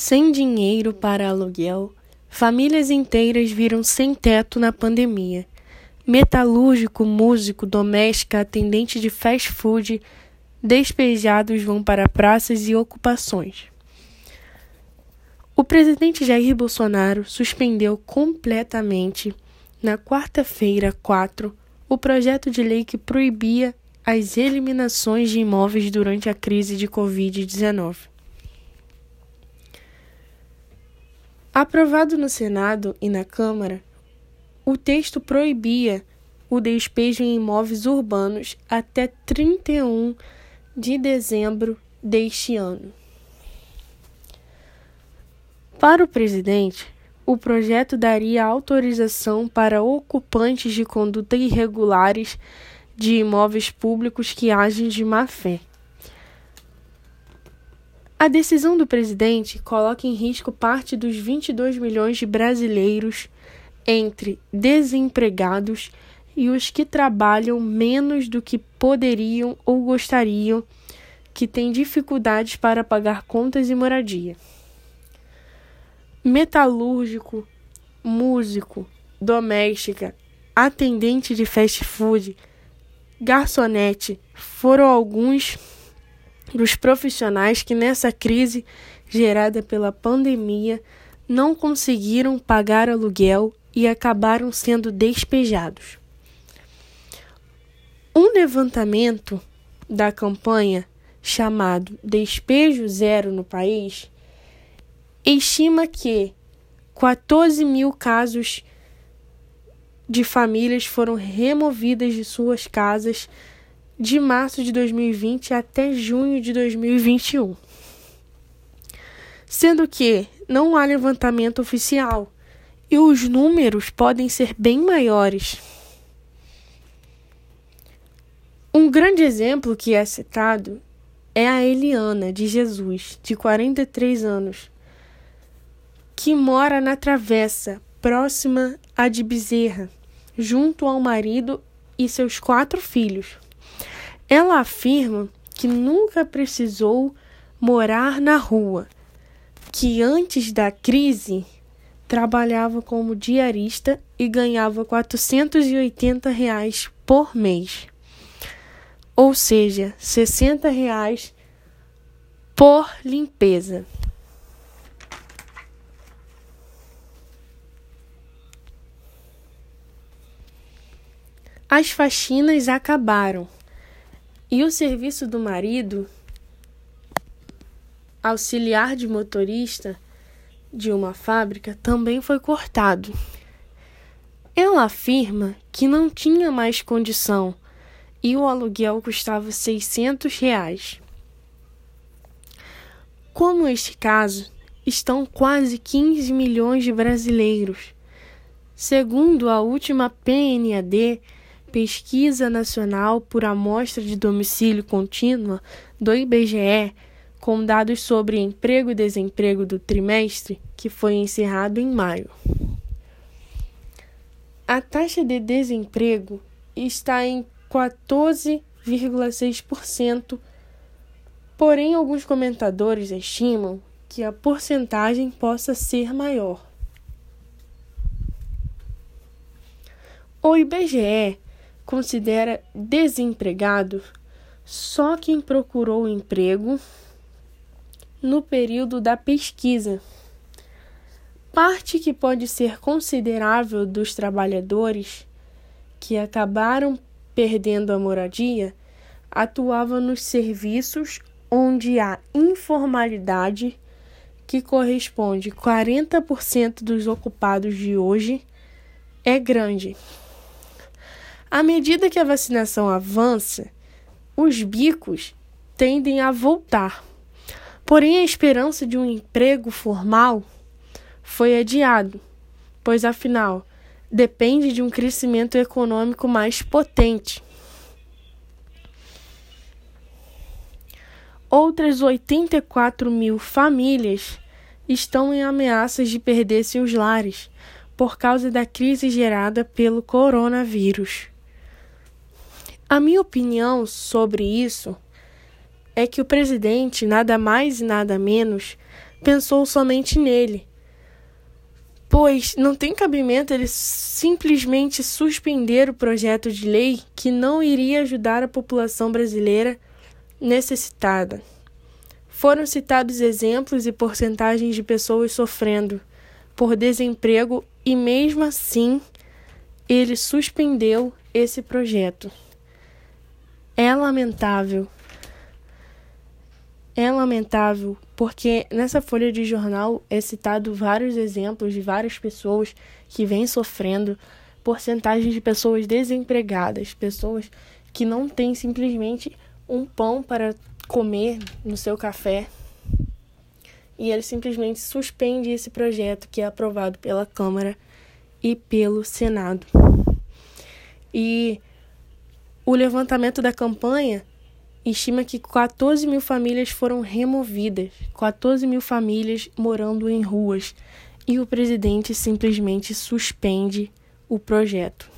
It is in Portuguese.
Sem dinheiro para aluguel, famílias inteiras viram sem teto na pandemia. Metalúrgico, músico, doméstica, atendente de fast food, despejados vão para praças e ocupações. O presidente Jair Bolsonaro suspendeu completamente, na quarta-feira 4, o projeto de lei que proibia as eliminações de imóveis durante a crise de Covid-19. Aprovado no Senado e na Câmara, o texto proibia o despejo em imóveis urbanos até 31 de dezembro deste ano. Para o presidente, o projeto daria autorização para ocupantes de conduta irregulares de imóveis públicos que agem de má fé. A decisão do presidente coloca em risco parte dos 22 milhões de brasileiros entre desempregados e os que trabalham menos do que poderiam ou gostariam, que têm dificuldades para pagar contas e moradia. Metalúrgico, músico, doméstica, atendente de fast food, garçonete foram alguns dos profissionais que nessa crise gerada pela pandemia não conseguiram pagar aluguel e acabaram sendo despejados. Um levantamento da campanha chamado Despejo Zero no país estima que 14 mil casos de famílias foram removidas de suas casas de março de 2020 até junho de 2021. Sendo que não há levantamento oficial e os números podem ser bem maiores. Um grande exemplo que é citado é a Eliana de Jesus, de 43 anos, que mora na Travessa, próxima a de Bezerra, junto ao marido e seus quatro filhos. Ela afirma que nunca precisou morar na rua, que antes da crise trabalhava como diarista e ganhava 480 reais por mês, ou seja, 60 reais por limpeza. As faxinas acabaram. E o serviço do marido, auxiliar de motorista de uma fábrica, também foi cortado. Ela afirma que não tinha mais condição e o aluguel custava 600 reais. Como este caso, estão quase 15 milhões de brasileiros. Segundo a última PNAD, Pesquisa Nacional por Amostra de Domicílio Contínua do IBGE, com dados sobre emprego e desemprego do trimestre, que foi encerrado em maio. A taxa de desemprego está em 14,6%, porém alguns comentadores estimam que a porcentagem possa ser maior. O IBGE considera desempregado só quem procurou emprego no período da pesquisa. Parte que pode ser considerável dos trabalhadores que acabaram perdendo a moradia atuava nos serviços onde há informalidade, que corresponde 40% dos ocupados de hoje, é grande. À medida que a vacinação avança, os bicos tendem a voltar. Porém, a esperança de um emprego formal foi adiado, pois afinal depende de um crescimento econômico mais potente. Outras 84 mil famílias estão em ameaças de perder seus lares por causa da crise gerada pelo coronavírus. A minha opinião sobre isso é que o presidente, nada mais e nada menos, pensou somente nele. Pois não tem cabimento ele simplesmente suspender o projeto de lei que não iria ajudar a população brasileira necessitada. Foram citados exemplos e porcentagens de pessoas sofrendo por desemprego e, mesmo assim, ele suspendeu esse projeto. É lamentável. É lamentável porque nessa folha de jornal é citado vários exemplos de várias pessoas que vêm sofrendo, porcentagens de pessoas desempregadas, pessoas que não têm simplesmente um pão para comer no seu café. E ele simplesmente suspende esse projeto que é aprovado pela Câmara e pelo Senado. E o levantamento da campanha estima que 14 mil famílias foram removidas, 14 mil famílias morando em ruas, e o presidente simplesmente suspende o projeto.